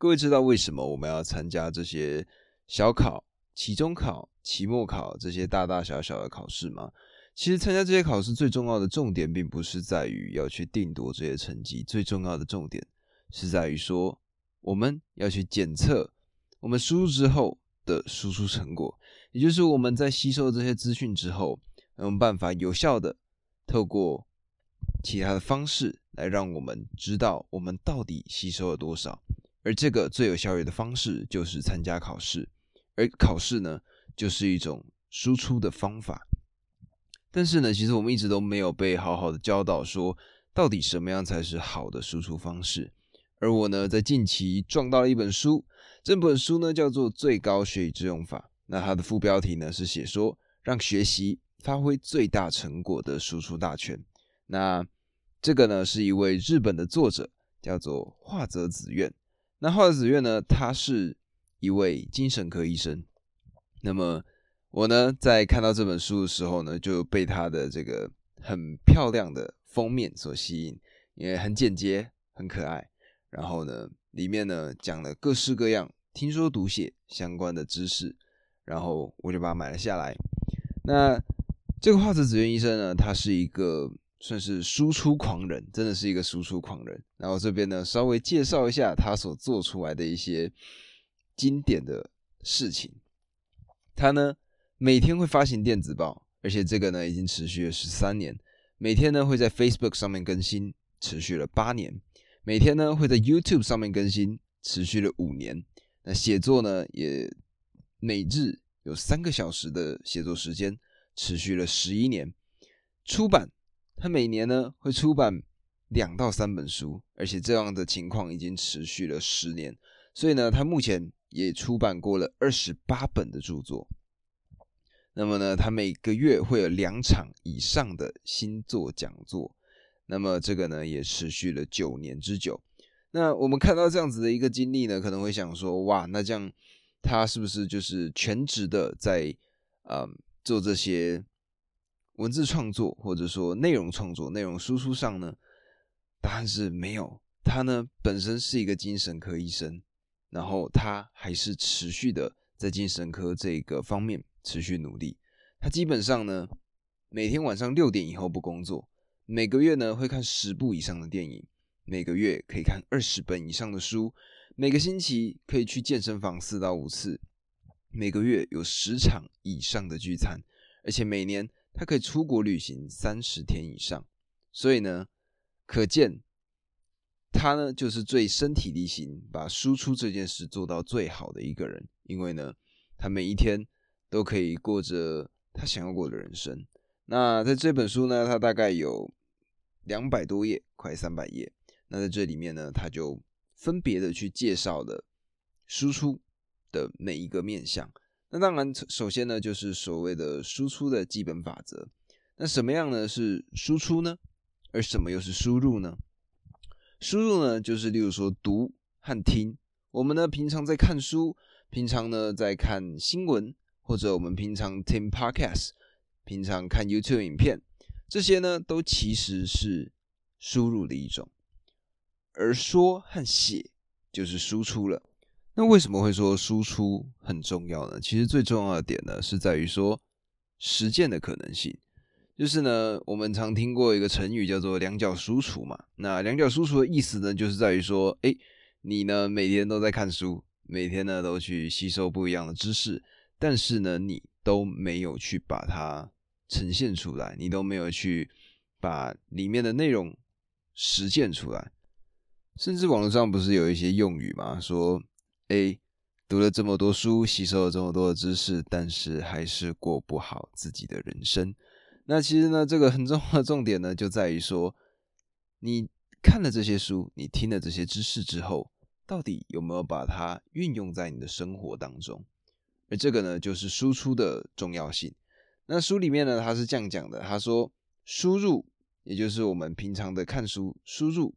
各位知道为什么我们要参加这些小考、期中考、期末考这些大大小小的考试吗？其实参加这些考试最重要的重点，并不是在于要去定夺这些成绩，最重要的重点是在于说，我们要去检测我们输入之后的输出成果，也就是我们在吸收这些资讯之后，有办法有效的透过其他的方式来让我们知道我们到底吸收了多少。而这个最有效率的方式就是参加考试，而考试呢，就是一种输出的方法。但是呢，其实我们一直都没有被好好的教导，说到底什么样才是好的输出方式。而我呢，在近期撞到了一本书，这本书呢叫做《最高学以致用法》，那它的副标题呢是写说让学习发挥最大成果的输出大全。那这个呢是一位日本的作者，叫做华泽子苑。那华子苑呢？他是一位精神科医生。那么我呢，在看到这本书的时候呢，就被他的这个很漂亮的封面所吸引，因为很简洁、很可爱。然后呢，里面呢讲了各式各样听说读写相关的知识，然后我就把它买了下来。那这个华子子苑医生呢，他是一个。算是输出狂人，真的是一个输出狂人。然后这边呢，稍微介绍一下他所做出来的一些经典的事情。他呢，每天会发行电子报，而且这个呢已经持续了十三年。每天呢会在 Facebook 上面更新，持续了八年。每天呢会在 YouTube 上面更新，持续了五年。那写作呢也每日有三个小时的写作时间，持续了十一年。出版。他每年呢会出版两到三本书，而且这样的情况已经持续了十年。所以呢，他目前也出版过了二十八本的著作。那么呢，他每个月会有两场以上的星座讲座。那么这个呢也持续了九年之久。那我们看到这样子的一个经历呢，可能会想说：哇，那这样他是不是就是全职的在嗯做这些？文字创作或者说内容创作、内容输出上呢，答案是没有。他呢本身是一个精神科医生，然后他还是持续的在精神科这个方面持续努力。他基本上呢每天晚上六点以后不工作，每个月呢会看十部以上的电影，每个月可以看二十本以上的书，每个星期可以去健身房四到五次，每个月有十场以上的聚餐，而且每年。他可以出国旅行三十天以上，所以呢，可见他呢就是最身体力行，把输出这件事做到最好的一个人。因为呢，他每一天都可以过着他想要过的人生。那在这本书呢，它大概有两百多页，快三百页。那在这里面呢，他就分别的去介绍了输出的每一个面向。那当然，首先呢，就是所谓的输出的基本法则。那什么样呢是输出呢？而什么又是输入呢？输入呢，就是例如说读和听。我们呢，平常在看书，平常呢在看新闻，或者我们平常听 podcast，平常看 YouTube 影片，这些呢，都其实是输入的一种。而说和写就是输出了。那为什么会说输出很重要呢？其实最重要的点呢，是在于说实践的可能性。就是呢，我们常听过一个成语叫做“两脚输出”嘛。那“两脚输出”的意思呢，就是在于说，哎，你呢每天都在看书，每天呢都去吸收不一样的知识，但是呢，你都没有去把它呈现出来，你都没有去把里面的内容实践出来。甚至网络上不是有一些用语嘛，说。A 读了这么多书，吸收了这么多的知识，但是还是过不好自己的人生。那其实呢，这个很重要的重点呢，就在于说，你看了这些书，你听了这些知识之后，到底有没有把它运用在你的生活当中？而这个呢，就是输出的重要性。那书里面呢，他是这样讲的：他说，输入，也就是我们平常的看书，输入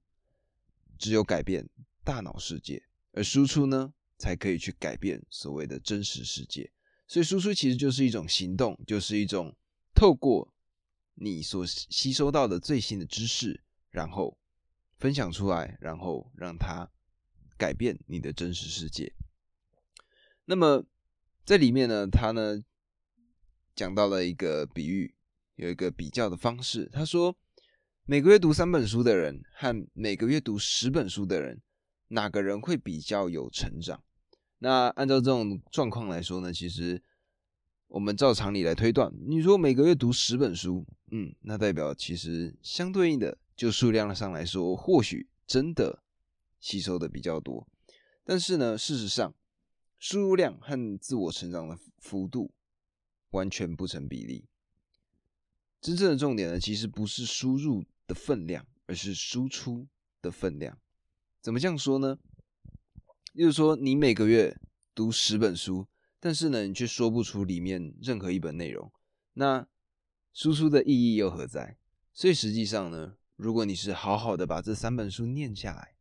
只有改变大脑世界，而输出呢？才可以去改变所谓的真实世界，所以输出其实就是一种行动，就是一种透过你所吸收到的最新的知识，然后分享出来，然后让它改变你的真实世界。那么在里面呢，他呢讲到了一个比喻，有一个比较的方式。他说，每个月读三本书的人和每个月读十本书的人，哪个人会比较有成长？那按照这种状况来说呢，其实我们照常理来推断，你说每个月读十本书，嗯，那代表其实相对应的，就数量上来说，或许真的吸收的比较多。但是呢，事实上，输入量和自我成长的幅度完全不成比例。真正的重点呢，其实不是输入的分量，而是输出的分量。怎么这样说呢？就是说，你每个月读十本书，但是呢，你却说不出里面任何一本内容，那输出的意义又何在？所以实际上呢，如果你是好好的把这三本书念下来，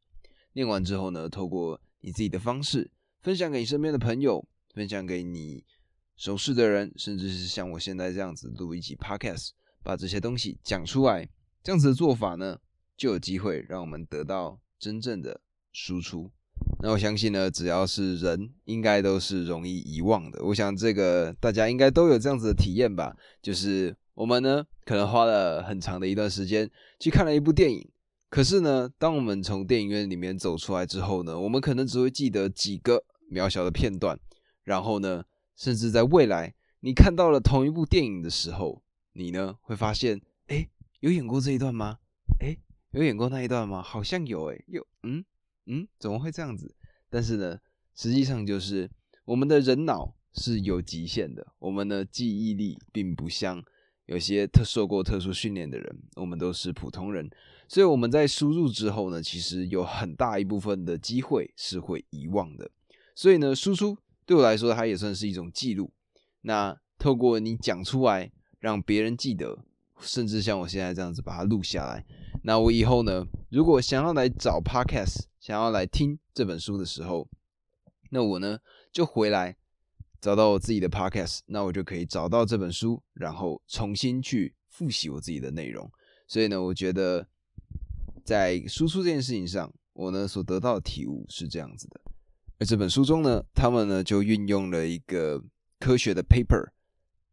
念完之后呢，透过你自己的方式。分享给你身边的朋友，分享给你熟识的人，甚至是像我现在这样子录一集 podcast，把这些东西讲出来，这样子的做法呢，就有机会让我们得到真正的输出。那我相信呢，只要是人，应该都是容易遗忘的。我想这个大家应该都有这样子的体验吧，就是我们呢，可能花了很长的一段时间去看了一部电影。可是呢，当我们从电影院里面走出来之后呢，我们可能只会记得几个。渺小的片段，然后呢，甚至在未来，你看到了同一部电影的时候，你呢会发现，哎，有演过这一段吗？哎，有演过那一段吗？好像有，哎，有，嗯嗯，怎么会这样子？但是呢，实际上就是我们的人脑是有极限的，我们的记忆力并不像有些特受过特殊训练的人，我们都是普通人，所以我们在输入之后呢，其实有很大一部分的机会是会遗忘的。所以呢，输出对我来说，它也算是一种记录。那透过你讲出来，让别人记得，甚至像我现在这样子把它录下来。那我以后呢，如果想要来找 podcast，想要来听这本书的时候，那我呢就回来找到我自己的 podcast，那我就可以找到这本书，然后重新去复习我自己的内容。所以呢，我觉得在输出这件事情上，我呢所得到的体悟是这样子的。而这本书中呢，他们呢就运用了一个科学的 paper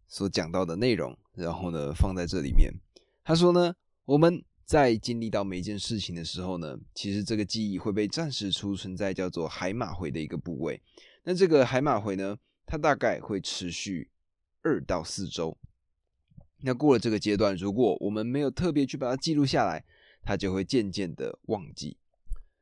所讲到的内容，然后呢放在这里面。他说呢，我们在经历到每一件事情的时候呢，其实这个记忆会被暂时储存在叫做海马回的一个部位。那这个海马回呢，它大概会持续二到四周。那过了这个阶段，如果我们没有特别去把它记录下来，它就会渐渐的忘记。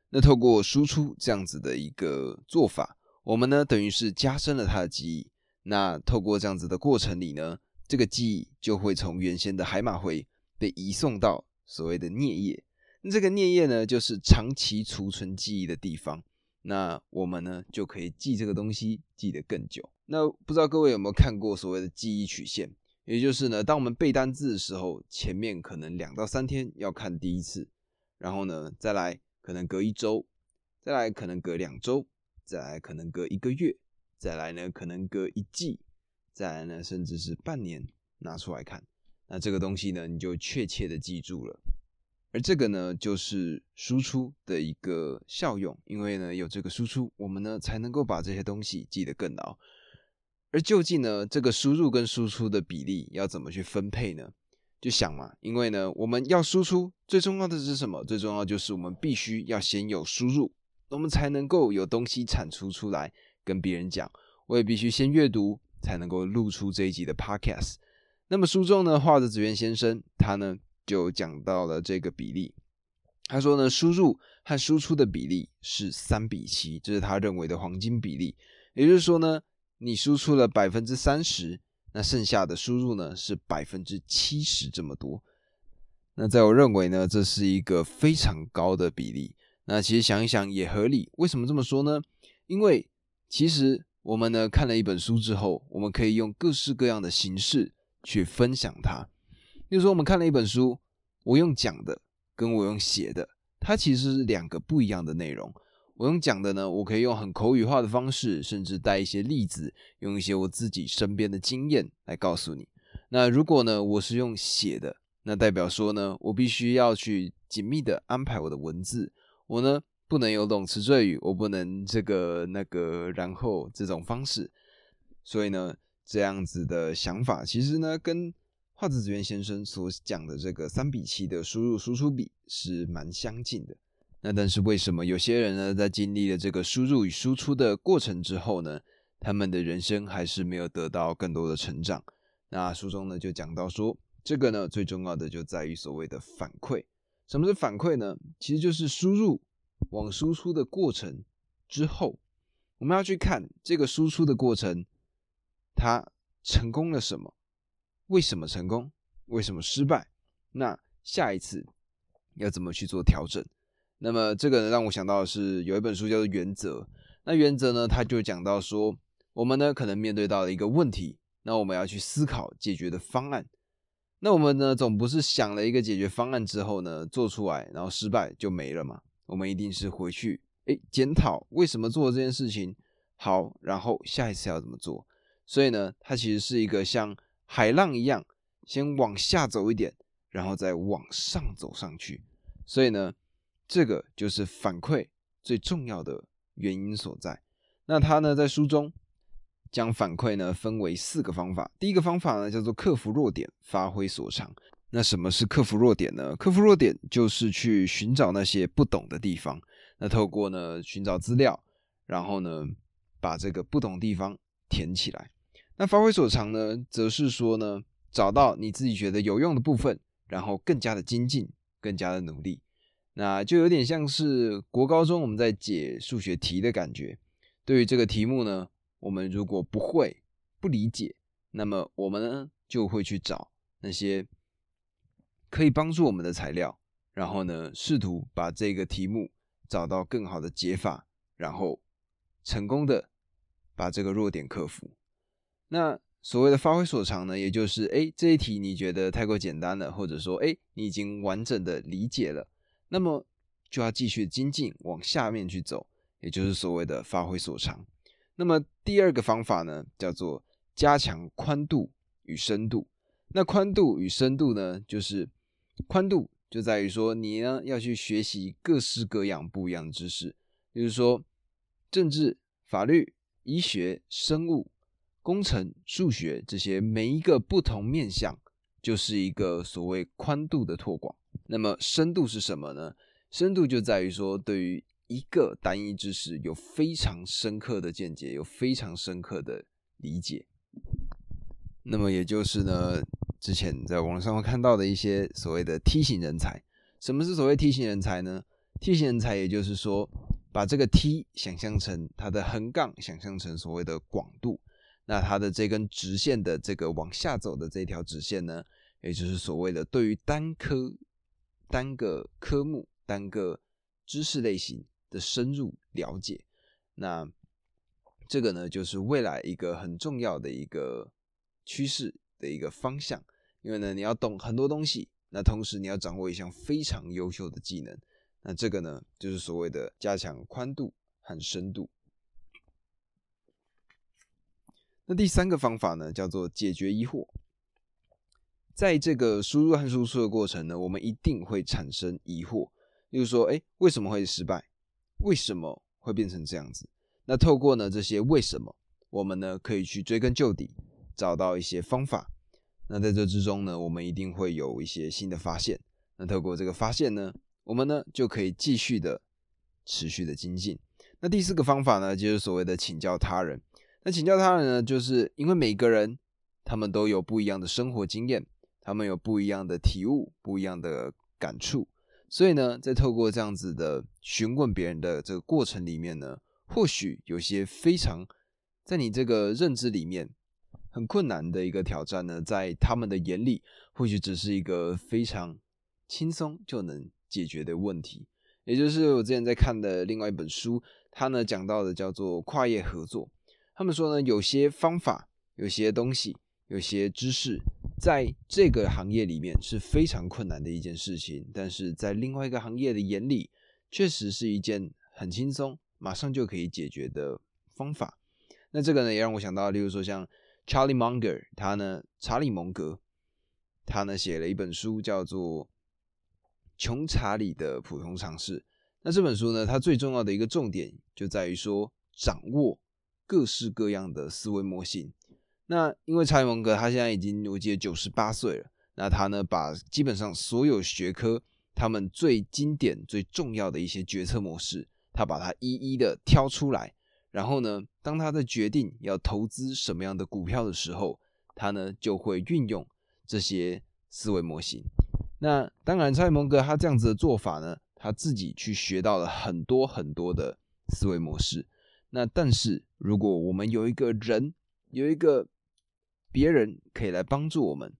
那透过输出这样子的一个做法，我们呢等于是加深了他的记忆。那透过这样子的过程里呢，这个记忆就会从原先的海马回被移送到所谓的颞叶。那这个颞叶呢，就是长期储存记忆的地方。那我们呢就可以记这个东西记得更久。那不知道各位有没有看过所谓的记忆曲线？也就是呢，当我们背单字的时候，前面可能两到三天要看第一次，然后呢再来。可能隔一周，再来可能隔两周，再来可能隔一个月，再来呢可能隔一季，再来呢甚至是半年拿出来看，那这个东西呢你就确切的记住了。而这个呢就是输出的一个效用，因为呢有这个输出，我们呢才能够把这些东西记得更牢。而究竟呢这个输入跟输出的比例要怎么去分配呢？就想嘛，因为呢，我们要输出最重要的是什么？最重要就是我们必须要先有输入，我们才能够有东西产出出来跟别人讲。我也必须先阅读，才能够录出这一集的 podcast。那么书中呢，画的紫苑先生他呢就讲到了这个比例，他说呢，输入和输出的比例是三比七，这是他认为的黄金比例。也就是说呢，你输出了百分之三十。那剩下的输入呢是百分之七十这么多，那在我认为呢，这是一个非常高的比例。那其实想一想也合理，为什么这么说呢？因为其实我们呢看了一本书之后，我们可以用各式各样的形式去分享它。比如说，我们看了一本书，我用讲的跟我用写的，它其实是两个不一样的内容。我用讲的呢，我可以用很口语化的方式，甚至带一些例子，用一些我自己身边的经验来告诉你。那如果呢，我是用写的，那代表说呢，我必须要去紧密的安排我的文字，我呢不能有动词赘语，我不能这个那个然后这种方式。所以呢，这样子的想法其实呢，跟画子子渊先生所讲的这个三比七的输入输出比是蛮相近的。那但是为什么有些人呢，在经历了这个输入与输出的过程之后呢，他们的人生还是没有得到更多的成长？那书中呢就讲到说，这个呢最重要的就在于所谓的反馈。什么是反馈呢？其实就是输入往输出的过程之后，我们要去看这个输出的过程，他成功了什么？为什么成功？为什么失败？那下一次要怎么去做调整？那么这个呢，让我想到的是有一本书叫做《原则》。那原则呢，它就讲到说，我们呢可能面对到了一个问题，那我们要去思考解决的方案。那我们呢总不是想了一个解决方案之后呢做出来，然后失败就没了嘛？我们一定是回去哎检讨为什么做这件事情好，然后下一次要怎么做。所以呢，它其实是一个像海浪一样，先往下走一点，然后再往上走上去。所以呢。这个就是反馈最重要的原因所在。那他呢，在书中将反馈呢分为四个方法。第一个方法呢叫做克服弱点，发挥所长。那什么是克服弱点呢？克服弱点就是去寻找那些不懂的地方。那透过呢寻找资料，然后呢把这个不懂地方填起来。那发挥所长呢，则是说呢找到你自己觉得有用的部分，然后更加的精进，更加的努力。那就有点像是国高中我们在解数学题的感觉。对于这个题目呢，我们如果不会、不理解，那么我们呢就会去找那些可以帮助我们的材料，然后呢试图把这个题目找到更好的解法，然后成功的把这个弱点克服。那所谓的发挥所长呢，也就是哎这一题你觉得太过简单了，或者说哎你已经完整的理解了。那么就要继续精进，往下面去走，也就是所谓的发挥所长。那么第二个方法呢，叫做加强宽度与深度。那宽度与深度呢，就是宽度就在于说，你呢要去学习各式各样不一样的知识，比如说政治、法律、医学、生物、工程、数学这些每一个不同面向，就是一个所谓宽度的拓广。那么深度是什么呢？深度就在于说，对于一个单一知识有非常深刻的见解，有非常深刻的理解。那么也就是呢，之前在网上会看到的一些所谓的梯形人才。什么是所谓梯形人才呢？梯形人才也就是说，把这个梯想象成它的横杠，想象成所谓的广度。那它的这根直线的这个往下走的这条直线呢，也就是所谓的对于单科。单个科目、单个知识类型的深入了解，那这个呢，就是未来一个很重要的一个趋势的一个方向。因为呢，你要懂很多东西，那同时你要掌握一项非常优秀的技能，那这个呢，就是所谓的加强宽度和深度。那第三个方法呢，叫做解决疑惑。在这个输入和输出的过程呢，我们一定会产生疑惑，例如说，哎，为什么会失败？为什么会变成这样子？那透过呢这些为什么，我们呢可以去追根究底，找到一些方法。那在这之中呢，我们一定会有一些新的发现。那透过这个发现呢，我们呢就可以继续的持续的精进。那第四个方法呢，就是所谓的请教他人。那请教他人呢，就是因为每个人他们都有不一样的生活经验。他们有不一样的体悟，不一样的感触，所以呢，在透过这样子的询问别人的这个过程里面呢，或许有些非常在你这个认知里面很困难的一个挑战呢，在他们的眼里，或许只是一个非常轻松就能解决的问题。也就是我之前在看的另外一本书，它呢讲到的叫做跨业合作。他们说呢，有些方法，有些东西，有些知识。在这个行业里面是非常困难的一件事情，但是在另外一个行业的眼里，确实是一件很轻松、马上就可以解决的方法。那这个呢，也让我想到，例如说像 Charlie Munger，他呢，查理蒙格，他呢写了一本书叫做《穷查理的普通尝试》。那这本书呢，它最重要的一个重点就在于说，掌握各式各样的思维模型。那因为查理蒙格他现在已经我记得九十八岁了，那他呢把基本上所有学科他们最经典、最重要的一些决策模式，他把它一一的挑出来，然后呢，当他在决定要投资什么样的股票的时候，他呢就会运用这些思维模型。那当然，查理蒙格他这样子的做法呢，他自己去学到了很多很多的思维模式。那但是如果我们有一个人有一个别人可以来帮助我们，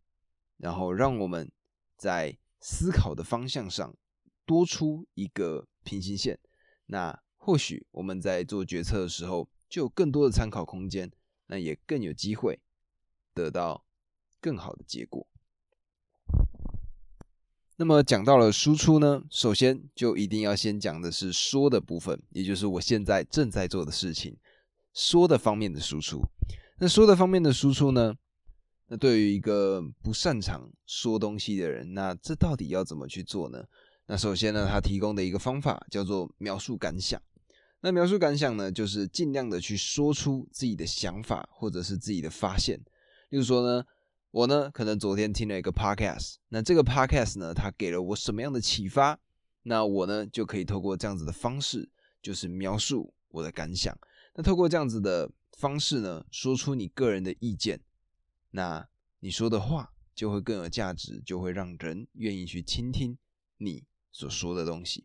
然后让我们在思考的方向上多出一个平行线。那或许我们在做决策的时候就有更多的参考空间，那也更有机会得到更好的结果。那么讲到了输出呢，首先就一定要先讲的是说的部分，也就是我现在正在做的事情，说的方面的输出。那说的方面的输出呢？那对于一个不擅长说东西的人，那这到底要怎么去做呢？那首先呢，他提供的一个方法叫做描述感想。那描述感想呢，就是尽量的去说出自己的想法或者是自己的发现。例如说呢，我呢可能昨天听了一个 podcast，那这个 podcast 呢，它给了我什么样的启发？那我呢就可以透过这样子的方式，就是描述我的感想。那透过这样子的。方式呢，说出你个人的意见，那你说的话就会更有价值，就会让人愿意去倾听你所说的东西。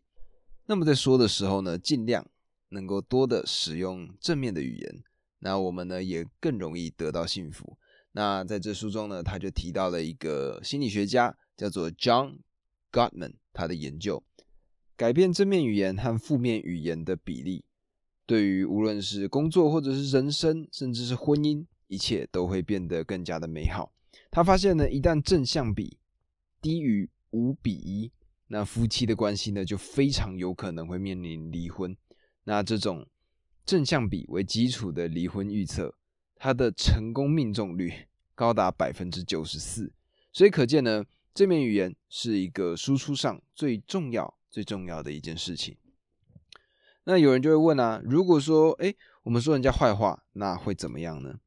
那么在说的时候呢，尽量能够多的使用正面的语言，那我们呢也更容易得到幸福。那在这书中呢，他就提到了一个心理学家叫做 John Gottman，他的研究改变正面语言和负面语言的比例。对于无论是工作或者是人生，甚至是婚姻，一切都会变得更加的美好。他发现呢，一旦正向比低于五比一，那夫妻的关系呢就非常有可能会面临离婚。那这种正向比为基础的离婚预测，它的成功命中率高达百分之九十四。所以可见呢，正面语言是一个输出上最重要、最重要的一件事情。那有人就会问啊，如果说，哎，我们说人家坏话，那会怎么样呢？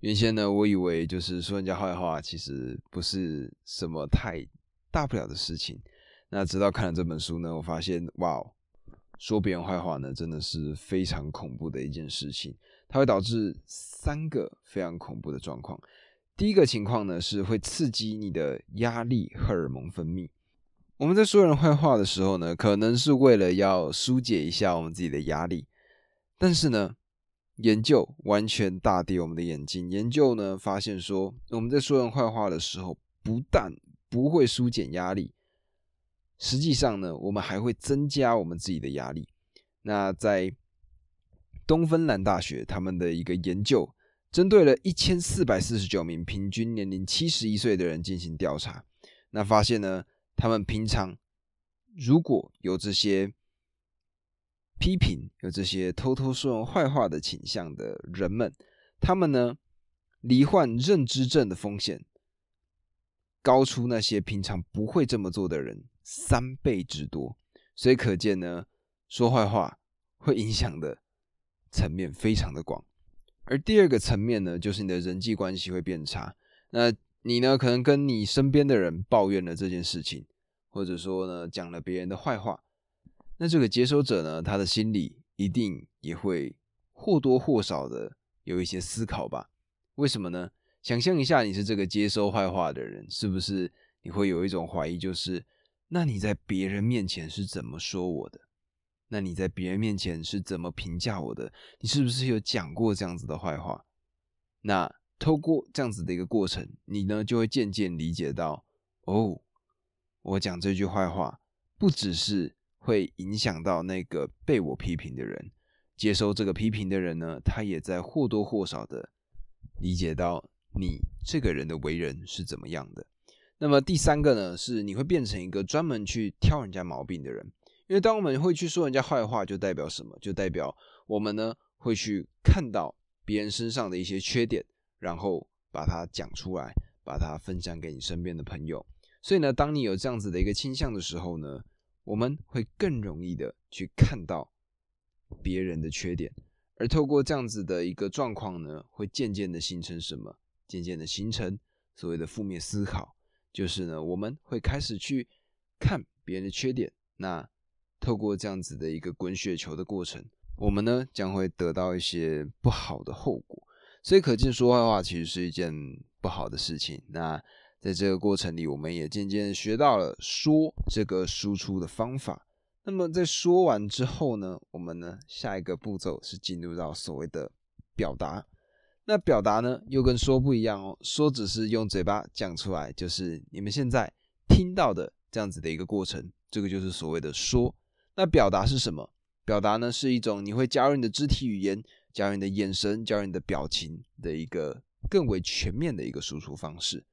原先呢，我以为就是说人家坏话，其实不是什么太大不了的事情。那直到看了这本书呢，我发现，哇，说别人坏话呢，真的是非常恐怖的一件事情。它会导致三个非常恐怖的状况。第一个情况呢，是会刺激你的压力荷尔蒙分泌。我们在说人坏话的时候呢，可能是为了要疏解一下我们自己的压力，但是呢，研究完全大跌我们的眼睛。研究呢发现说，我们在说人坏话的时候，不但不会疏解压力，实际上呢，我们还会增加我们自己的压力。那在东芬兰大学他们的一个研究，针对了一千四百四十九名平均年龄七十一岁的人进行调查，那发现呢。他们平常如果有这些批评、有这些偷偷说人坏话的倾向的人们，他们呢罹患认知症的风险高出那些平常不会这么做的人三倍之多。所以可见呢，说坏话会影响的层面非常的广。而第二个层面呢，就是你的人际关系会变差。那你呢？可能跟你身边的人抱怨了这件事情，或者说呢讲了别人的坏话，那这个接收者呢，他的心里一定也会或多或少的有一些思考吧？为什么呢？想象一下，你是这个接收坏话的人，是不是你会有一种怀疑，就是那你在别人面前是怎么说我的？那你在别人面前是怎么评价我的？你是不是有讲过这样子的坏话？那？透过这样子的一个过程，你呢就会渐渐理解到，哦，我讲这句坏话，不只是会影响到那个被我批评的人，接收这个批评的人呢，他也在或多或少的理解到你这个人的为人是怎么样的。那么第三个呢，是你会变成一个专门去挑人家毛病的人，因为当我们会去说人家坏话，就代表什么？就代表我们呢会去看到别人身上的一些缺点。然后把它讲出来，把它分享给你身边的朋友。所以呢，当你有这样子的一个倾向的时候呢，我们会更容易的去看到别人的缺点，而透过这样子的一个状况呢，会渐渐的形成什么？渐渐的形成所谓的负面思考，就是呢，我们会开始去看别人的缺点。那透过这样子的一个滚雪球的过程，我们呢将会得到一些不好的后果。所以可见说坏话其实是一件不好的事情。那在这个过程里，我们也渐渐学到了说这个输出的方法。那么在说完之后呢，我们呢下一个步骤是进入到所谓的表达。那表达呢又跟说不一样哦，说只是用嘴巴讲出来，就是你们现在听到的这样子的一个过程，这个就是所谓的说。那表达是什么？表达呢是一种你会加入你的肢体语言、加入你的眼神、加入你的表情的一个更为全面的一个输出方式。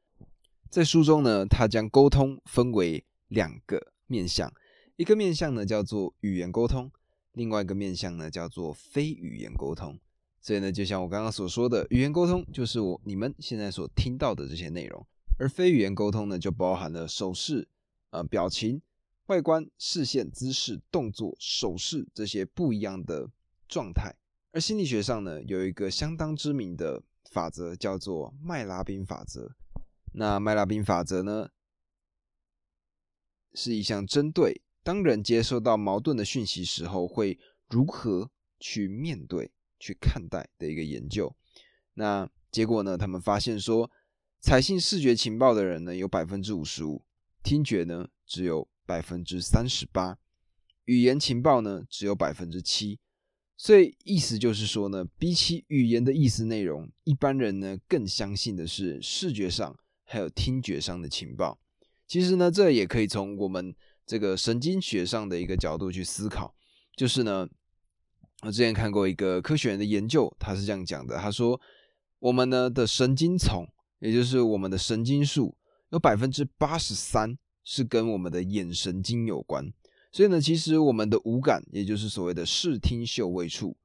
在书中呢，他将沟通分为两个面向，一个面向呢叫做语言沟通，另外一个面向呢叫做非语言沟通。所以呢，就像我刚刚所说的，语言沟通就是我你们现在所听到的这些内容，而非语言沟通呢，就包含了手势、呃表情、外观、视线、姿势、动作、手势这些不一样的状态。而心理学上呢，有一个相当知名的法则，叫做麦拉宾法则。那麦拉宾法则呢，是一项针对当人接受到矛盾的讯息时候，会如何去面对、去看待的一个研究。那结果呢，他们发现说，采信视觉情报的人呢，有百分之五十五；听觉呢，只有百分之三十八；语言情报呢，只有百分之七。所以意思就是说呢，比起语言的意思内容，一般人呢更相信的是视觉上。还有听觉上的情报，其实呢，这也可以从我们这个神经学上的一个角度去思考。就是呢，我之前看过一个科学人的研究，他是这样讲的：他说，我们呢的神经丛，也就是我们的神经束，有百分之八十三是跟我们的眼神经有关。所以呢，其实我们的五感，也就是所谓的视听嗅味触，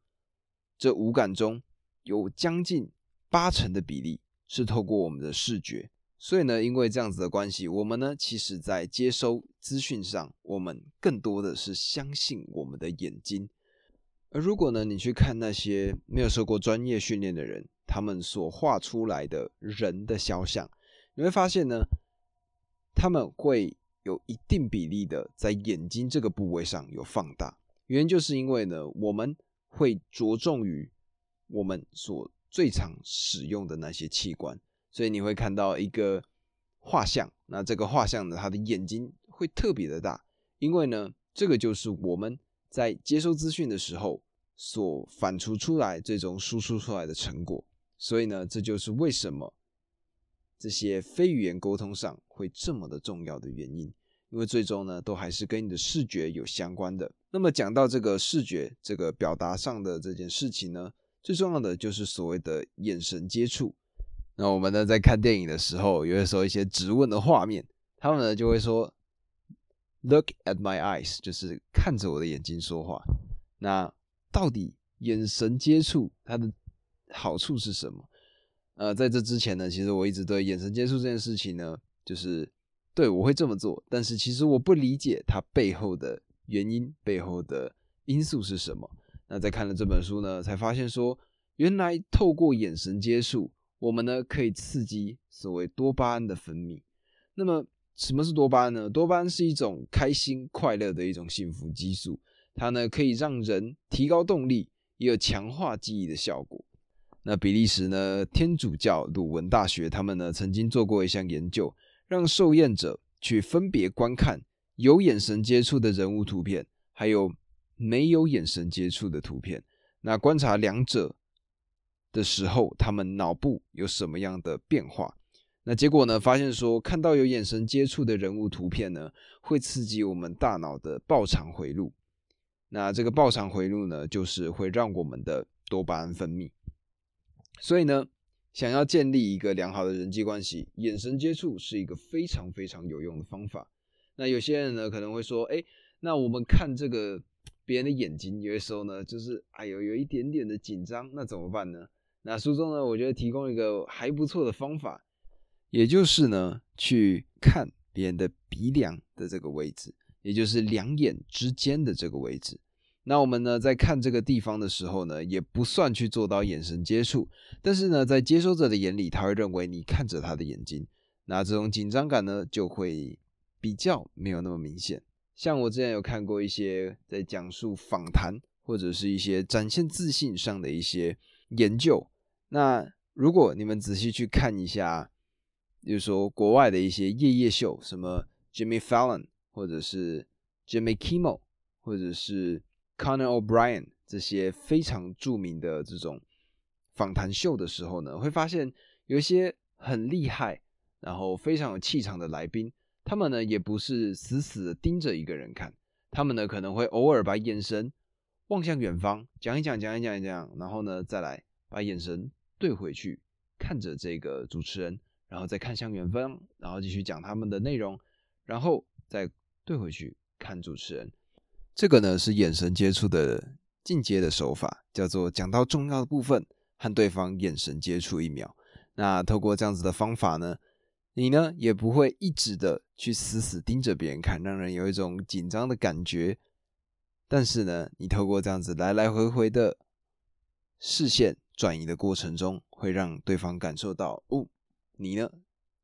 这五感中有将近八成的比例是透过我们的视觉。所以呢，因为这样子的关系，我们呢，其实在接收资讯上，我们更多的是相信我们的眼睛。而如果呢，你去看那些没有受过专业训练的人，他们所画出来的人的肖像，你会发现呢，他们会有一定比例的在眼睛这个部位上有放大。原因就是因为呢，我们会着重于我们所最常使用的那些器官。所以你会看到一个画像，那这个画像呢，它的眼睛会特别的大，因为呢，这个就是我们在接收资讯的时候所反刍出来、最终输出出来的成果。所以呢，这就是为什么这些非语言沟通上会这么的重要的原因，因为最终呢，都还是跟你的视觉有相关的。那么讲到这个视觉这个表达上的这件事情呢，最重要的就是所谓的眼神接触。那我们呢，在看电影的时候，有的时候一些质问的画面，他们呢就会说：“Look at my eyes”，就是看着我的眼睛说话。那到底眼神接触它的好处是什么？呃，在这之前呢，其实我一直对眼神接触这件事情呢，就是对我会这么做，但是其实我不理解它背后的原因，背后的因素是什么。那在看了这本书呢，才发现说，原来透过眼神接触。我们呢可以刺激所谓多巴胺的分泌。那么什么是多巴胺呢？多巴胺是一种开心快乐的一种幸福激素，它呢可以让人提高动力，也有强化记忆的效果。那比利时呢天主教鲁文大学他们呢曾经做过一项研究，让受验者去分别观看有眼神接触的人物图片，还有没有眼神接触的图片，那观察两者。的时候，他们脑部有什么样的变化？那结果呢？发现说，看到有眼神接触的人物图片呢，会刺激我们大脑的报偿回路。那这个报偿回路呢，就是会让我们的多巴胺分泌。所以呢，想要建立一个良好的人际关系，眼神接触是一个非常非常有用的方法。那有些人呢，可能会说，哎，那我们看这个别人的眼睛，有的时候呢，就是哎呦，有一点点的紧张，那怎么办呢？那书中呢，我觉得提供一个还不错的方法，也就是呢，去看别人的鼻梁的这个位置。也就是两眼之间的这个位置。那我们呢，在看这个地方的时候呢，也不算去做到眼神接触，但是呢，在接收者的眼里，他会认为你看着他的眼睛，那这种紧张感呢，就会比较没有那么明显。像我之前有看过一些在讲述访谈或者是一些展现自信上的一些研究，那如果你们仔细去看一下，比如说国外的一些夜夜秀，什么 Jimmy Fallon 或者是 Jimmy Kimmel 或者是 Conor O'Brien 这些非常著名的这种访谈秀的时候呢，会发现有一些很厉害，然后非常有气场的来宾，他们呢也不是死死的盯着一个人看，他们呢可能会偶尔把眼神望向远方，讲一讲，讲一讲，一讲，然后呢再来把眼神对回去，看着这个主持人，然后再看向远方，然后继续讲他们的内容，然后再对回去看主持人。这个呢是眼神接触的进阶的手法，叫做讲到重要的部分和对方眼神接触一秒。那透过这样子的方法呢，你呢也不会一直的去死死盯着别人看，让人有一种紧张的感觉。但是呢，你透过这样子来来回回的视线转移的过程中，会让对方感受到哦，你呢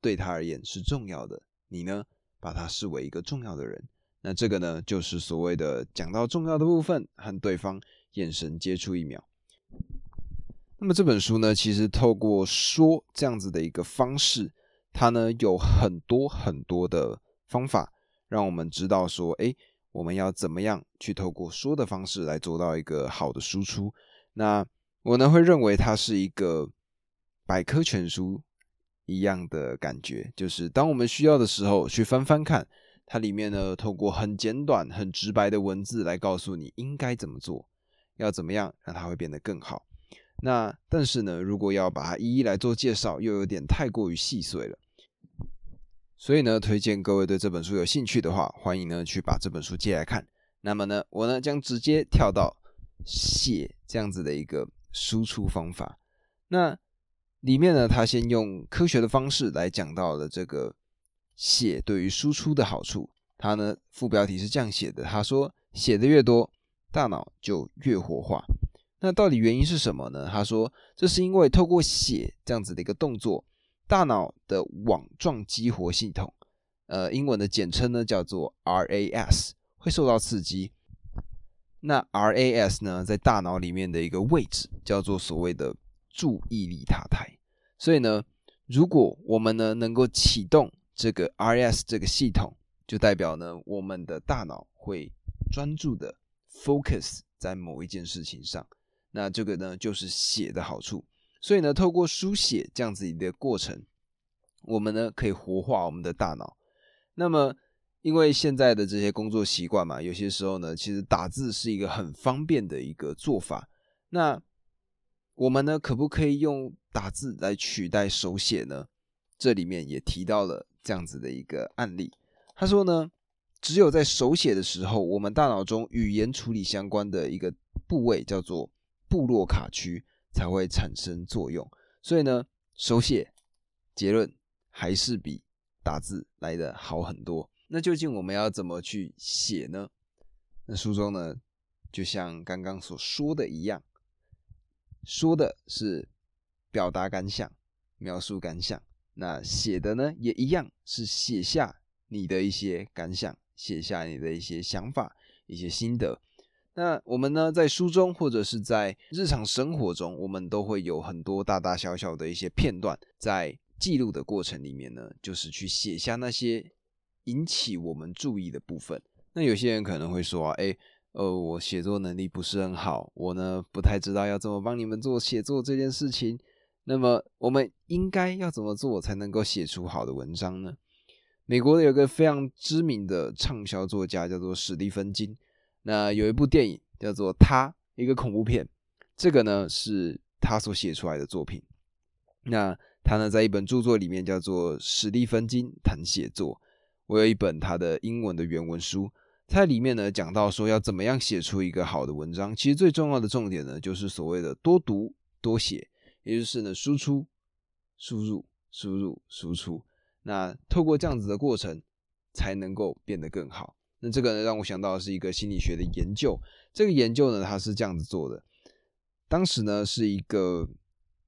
对他而言是重要的，你呢把他视为一个重要的人。那这个呢，就是所谓的讲到重要的部分，和对方眼神接触一秒。那么这本书呢，其实透过说这样子的一个方式，它呢有很多很多的方法，让我们知道说，哎，我们要怎么样去透过说的方式来做到一个好的输出。那我呢会认为它是一个百科全书一样的感觉，就是当我们需要的时候去翻翻看。它里面呢，透过很简短、很直白的文字来告诉你应该怎么做，要怎么样让它会变得更好。那但是呢，如果要把它一一来做介绍，又有点太过于细碎了。所以呢，推荐各位对这本书有兴趣的话，欢迎呢去把这本书借来看。那么呢，我呢将直接跳到写这样子的一个输出方法。那里面呢，他先用科学的方式来讲到了这个。写对于输出的好处，他呢副标题是这样写的：他说写的越多，大脑就越活化。那到底原因是什么呢？他说这是因为透过写这样子的一个动作，大脑的网状激活系统，呃，英文的简称呢叫做 RAS，会受到刺激。那 RAS 呢在大脑里面的一个位置叫做所谓的注意力塔台。所以呢，如果我们呢能够启动这个 RS 这个系统就代表呢，我们的大脑会专注的 focus 在某一件事情上。那这个呢，就是写的好处。所以呢，透过书写这样子一个过程，我们呢可以活化我们的大脑。那么，因为现在的这些工作习惯嘛，有些时候呢，其实打字是一个很方便的一个做法。那我们呢，可不可以用打字来取代手写呢？这里面也提到了。这样子的一个案例，他说呢，只有在手写的时候，我们大脑中语言处理相关的一个部位叫做布洛卡区才会产生作用。所以呢，手写结论还是比打字来的好很多。那究竟我们要怎么去写呢？那书中呢，就像刚刚所说的一样，说的是表达感想，描述感想。那写的呢，也一样是写下你的一些感想，写下你的一些想法、一些心得。那我们呢，在书中或者是在日常生活中，我们都会有很多大大小小的一些片段，在记录的过程里面呢，就是去写下那些引起我们注意的部分。那有些人可能会说啊，哎，呃，我写作能力不是很好，我呢不太知道要怎么帮你们做写作这件事情。那么我们应该要怎么做才能够写出好的文章呢？美国有个非常知名的畅销作家叫做史蒂芬金，那有一部电影叫做《他》，一个恐怖片，这个呢是他所写出来的作品。那他呢在一本著作里面叫做《史蒂芬金谈写作》，我有一本他的英文的原文书，在里面呢讲到说要怎么样写出一个好的文章，其实最重要的重点呢就是所谓的多读多写。也就是呢，输出、输入、输入、输出，那透过这样子的过程，才能够变得更好。那这个呢，让我想到的是一个心理学的研究。这个研究呢，它是这样子做的。当时呢，是一个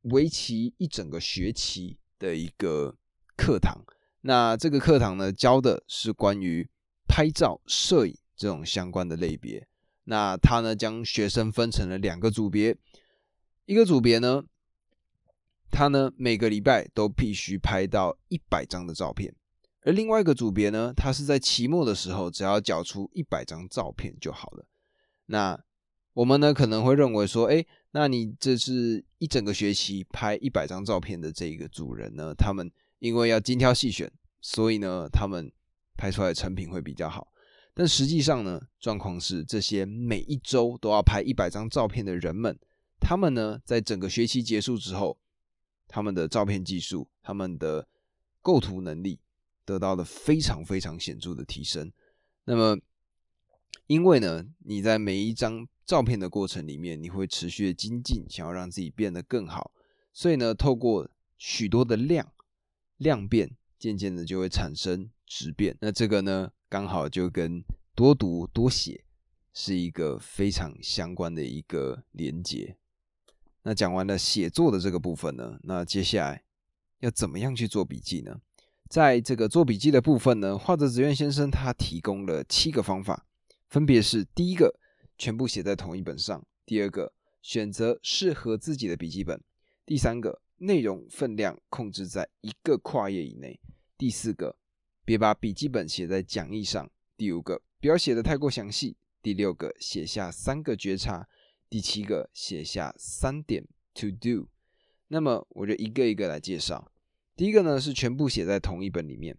为期一整个学期的一个课堂。那这个课堂呢，教的是关于拍照、摄影这种相关的类别。那他呢，将学生分成了两个组别。一个组别呢，他呢每个礼拜都必须拍到一百张的照片。而另外一个组别呢，他是在期末的时候，只要缴出一百张照片就好了。那我们呢可能会认为说，哎，那你这是一整个学期拍一百张照片的这个主人呢，他们因为要精挑细选，所以呢，他们拍出来的成品会比较好。但实际上呢，状况是这些每一周都要拍一百张照片的人们，他们呢在整个学期结束之后，他们的照片技术、他们的构图能力。得到了非常非常显著的提升。那么，因为呢，你在每一张照片的过程里面，你会持续的精进，想要让自己变得更好。所以呢，透过许多的量量变，渐渐的就会产生质变。那这个呢，刚好就跟多读多写是一个非常相关的一个连接。那讲完了写作的这个部分呢，那接下来要怎么样去做笔记呢？在这个做笔记的部分呢，画泽子苑先生他提供了七个方法，分别是：第一个，全部写在同一本上；第二个，选择适合自己的笔记本；第三个，内容分量控制在一个跨页以内；第四个，别把笔记本写在讲义上；第五个，不要写的太过详细；第六个，写下三个觉察；第七个，写下三点 to do。那么我就一个一个来介绍。第一个呢是全部写在同一本里面，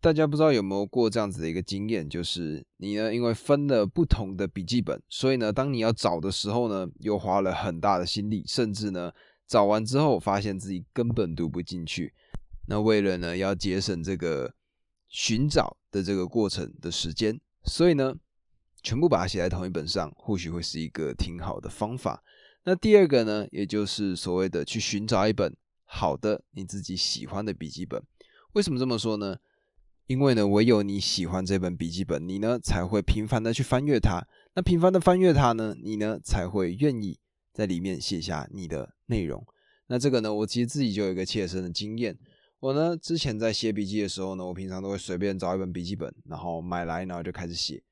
大家不知道有没有过这样子的一个经验，就是你呢因为分了不同的笔记本，所以呢当你要找的时候呢，又花了很大的心力，甚至呢找完之后发现自己根本读不进去。那为了呢要节省这个寻找的这个过程的时间，所以呢全部把它写在同一本上，或许会是一个挺好的方法。那第二个呢，也就是所谓的去寻找一本。好的，你自己喜欢的笔记本，为什么这么说呢？因为呢，唯有你喜欢这本笔记本，你呢才会频繁的去翻阅它。那频繁的翻阅它呢，你呢才会愿意在里面写下你的内容。那这个呢，我其实自己就有一个切身的经验。我呢之前在写笔记的时候呢，我平常都会随便找一本笔记本，然后买来，然后就开始写。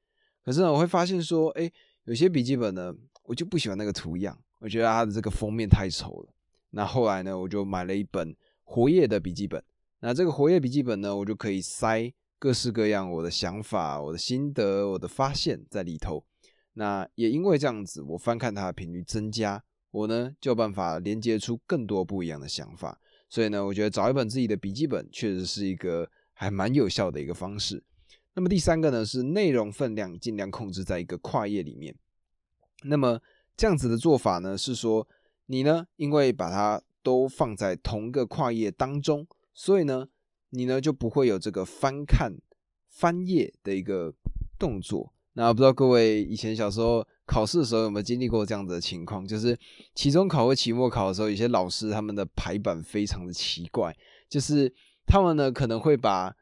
可是呢，我会发现说，哎，有些笔记本呢，我就不喜欢那个图样，我觉得它的这个封面太丑了。那后来呢，我就买了一本活页的笔记本。那这个活页笔记本呢，我就可以塞各式各样我的想法、我的心得、我的发现在里头。那也因为这样子，我翻看它的频率增加，我呢就有办法连接出更多不一样的想法。所以呢，我觉得找一本自己的笔记本确实是一个还蛮有效的一个方式。那么第三个呢，是内容分量尽量控制在一个跨页里面。那么这样子的做法呢，是说。你呢？因为把它都放在同个跨页当中，所以呢，你呢就不会有这个翻看、翻页的一个动作。那不知道各位以前小时候考试的时候有没有经历过这样子的情况？就是期中考或期末考的时候，有些老师他们的排版非常的奇怪，就是他们呢可能会把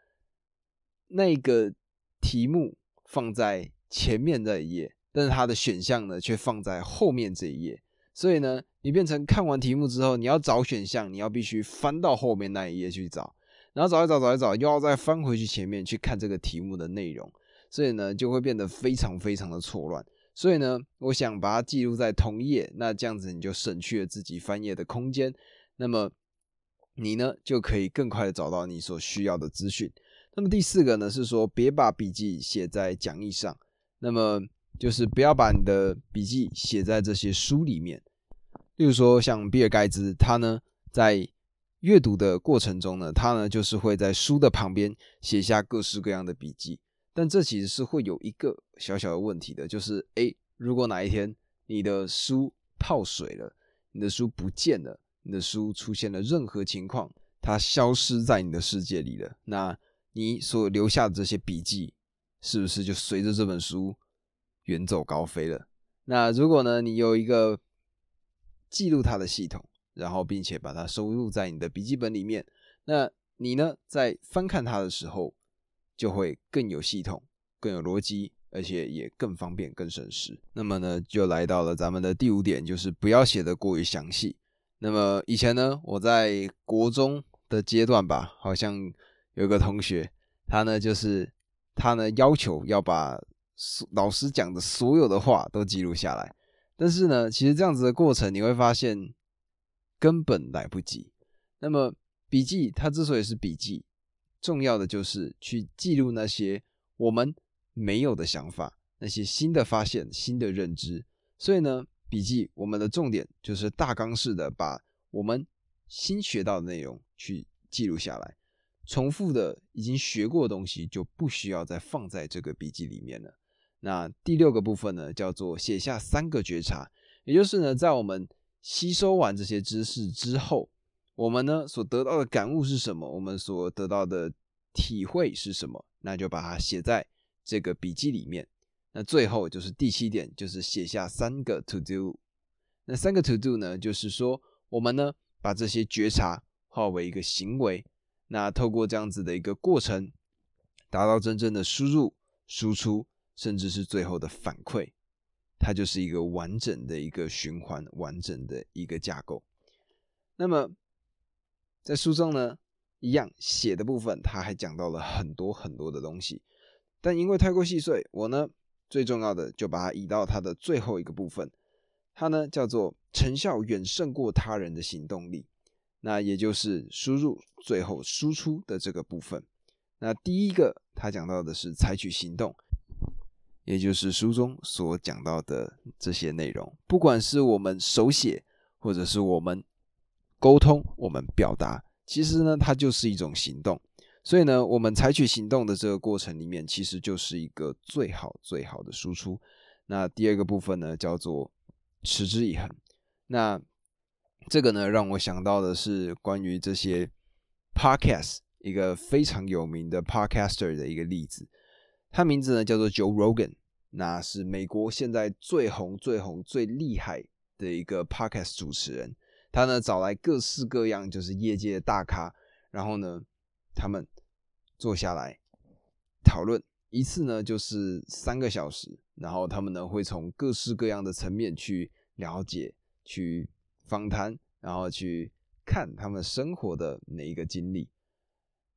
那个题目放在前面这一页，但是它的选项呢却放在后面这一页。所以呢，你变成看完题目之后，你要找选项，你要必须翻到后面那一页去找，然后找一找，找一找，又要再翻回去前面去看这个题目的内容，所以呢，就会变得非常非常的错乱。所以呢，我想把它记录在同页，那这样子你就省去了自己翻页的空间，那么你呢就可以更快的找到你所需要的资讯。那么第四个呢是说，别把笔记写在讲义上，那么就是不要把你的笔记写在这些书里面。例如说，像比尔盖茨，他呢在阅读的过程中呢，他呢就是会在书的旁边写下各式各样的笔记。但这其实是会有一个小小的问题的，就是诶，如果哪一天你的书泡水了，你的书不见了，你的书出现了任何情况，它消失在你的世界里了，那你所留下的这些笔记，是不是就随着这本书远走高飞了？那如果呢，你有一个记录它的系统，然后并且把它收录在你的笔记本里面。那你呢，在翻看它的时候，就会更有系统、更有逻辑，而且也更方便、更省时。那么呢，就来到了咱们的第五点，就是不要写的过于详细。那么以前呢，我在国中的阶段吧，好像有个同学，他呢就是他呢要求要把老师讲的所有的话都记录下来。但是呢，其实这样子的过程你会发现根本来不及。那么笔记它之所以是笔记，重要的就是去记录那些我们没有的想法，那些新的发现、新的认知。所以呢。笔记，我们的重点就是大纲式的把我们新学到的内容去记录下来，重复的已经学过的东西就不需要再放在这个笔记里面了。那第六个部分呢，叫做写下三个觉察，也就是呢，在我们吸收完这些知识之后，我们呢所得到的感悟是什么？我们所得到的体会是什么？那就把它写在这个笔记里面。那最后就是第七点，就是写下三个 to do。那三个 to do 呢，就是说我们呢把这些觉察化为一个行为，那透过这样子的一个过程，达到真正的输入、输出，甚至是最后的反馈，它就是一个完整的一个循环，完整的一个架构。那么在书中呢，一样写的部分，他还讲到了很多很多的东西，但因为太过细碎，我呢。最重要的就把它移到它的最后一个部分，它呢叫做成效远胜过他人的行动力，那也就是输入最后输出的这个部分。那第一个他讲到的是采取行动，也就是书中所讲到的这些内容，不管是我们手写或者是我们沟通、我们表达，其实呢它就是一种行动。所以呢，我们采取行动的这个过程里面，其实就是一个最好最好的输出。那第二个部分呢，叫做持之以恒。那这个呢，让我想到的是关于这些 podcast 一个非常有名的 podcaster 的一个例子。他名字呢叫做 Joe Rogan，那是美国现在最红、最红、最厉害的一个 podcast 主持人。他呢找来各式各样就是业界大咖，然后呢他们。坐下来讨论一次呢，就是三个小时。然后他们呢会从各式各样的层面去了解、去访谈，然后去看他们生活的每一个经历。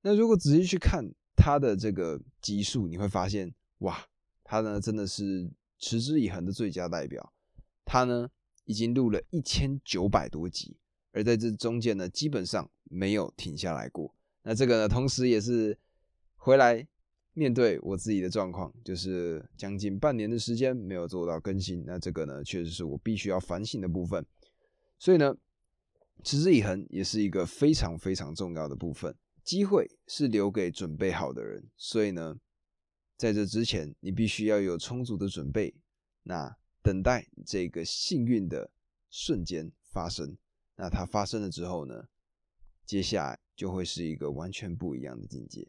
那如果仔细去看他的这个集数，你会发现，哇，他呢真的是持之以恒的最佳代表。他呢已经录了一千九百多集，而在这中间呢，基本上没有停下来过。那这个呢，同时也是。回来面对我自己的状况，就是将近半年的时间没有做到更新，那这个呢，确实是我必须要反省的部分。所以呢，持之以恒也是一个非常非常重要的部分。机会是留给准备好的人，所以呢，在这之前，你必须要有充足的准备，那等待这个幸运的瞬间发生。那它发生了之后呢，接下来就会是一个完全不一样的境界。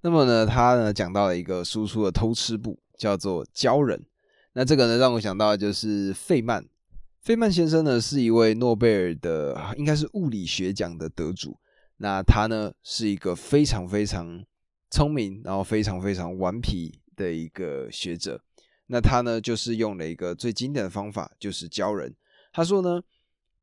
那么呢，他呢讲到了一个输出的偷吃步，叫做教人。那这个呢让我想到就是费曼，费曼先生呢是一位诺贝尔的应该是物理学奖的得主。那他呢是一个非常非常聪明，然后非常非常顽皮的一个学者。那他呢就是用了一个最经典的方法，就是教人。他说呢，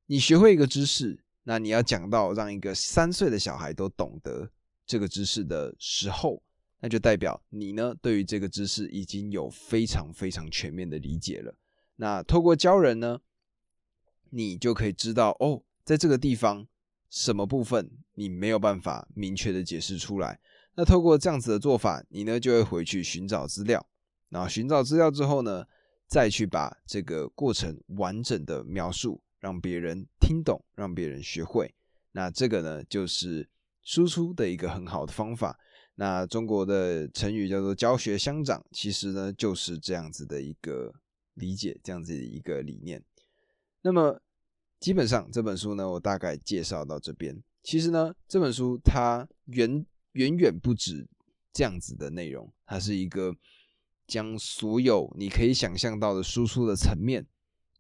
你学会一个知识，那你要讲到让一个三岁的小孩都懂得。这个知识的时候，那就代表你呢，对于这个知识已经有非常非常全面的理解了。那透过教人呢，你就可以知道哦，在这个地方什么部分你没有办法明确的解释出来。那透过这样子的做法，你呢就会回去寻找资料，然后寻找资料之后呢，再去把这个过程完整的描述，让别人听懂，让别人学会。那这个呢，就是。输出的一个很好的方法，那中国的成语叫做“教学相长”，其实呢就是这样子的一个理解，这样子的一个理念。那么基本上这本书呢，我大概介绍到这边。其实呢，这本书它远远远不止这样子的内容，它是一个将所有你可以想象到的输出的层面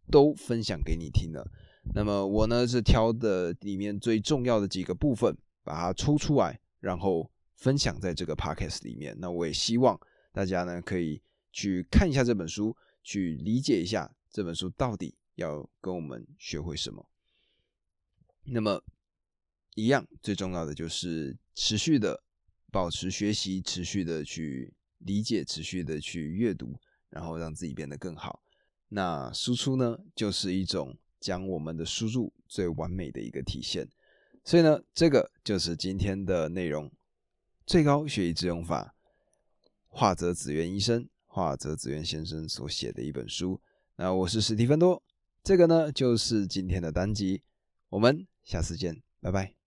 都分享给你听了。那么我呢是挑的里面最重要的几个部分。把它抽出来，然后分享在这个 podcast 里面。那我也希望大家呢可以去看一下这本书，去理解一下这本书到底要跟我们学会什么。那么，一样最重要的就是持续的保持学习，持续的去理解，持续的去阅读，然后让自己变得更好。那输出呢，就是一种将我们的输入最完美的一个体现。所以呢，这个就是今天的内容。最高学以致用法，华泽子渊医生、华泽子渊先生所写的一本书。那我是史蒂芬多，这个呢就是今天的单集，我们下次见，拜拜。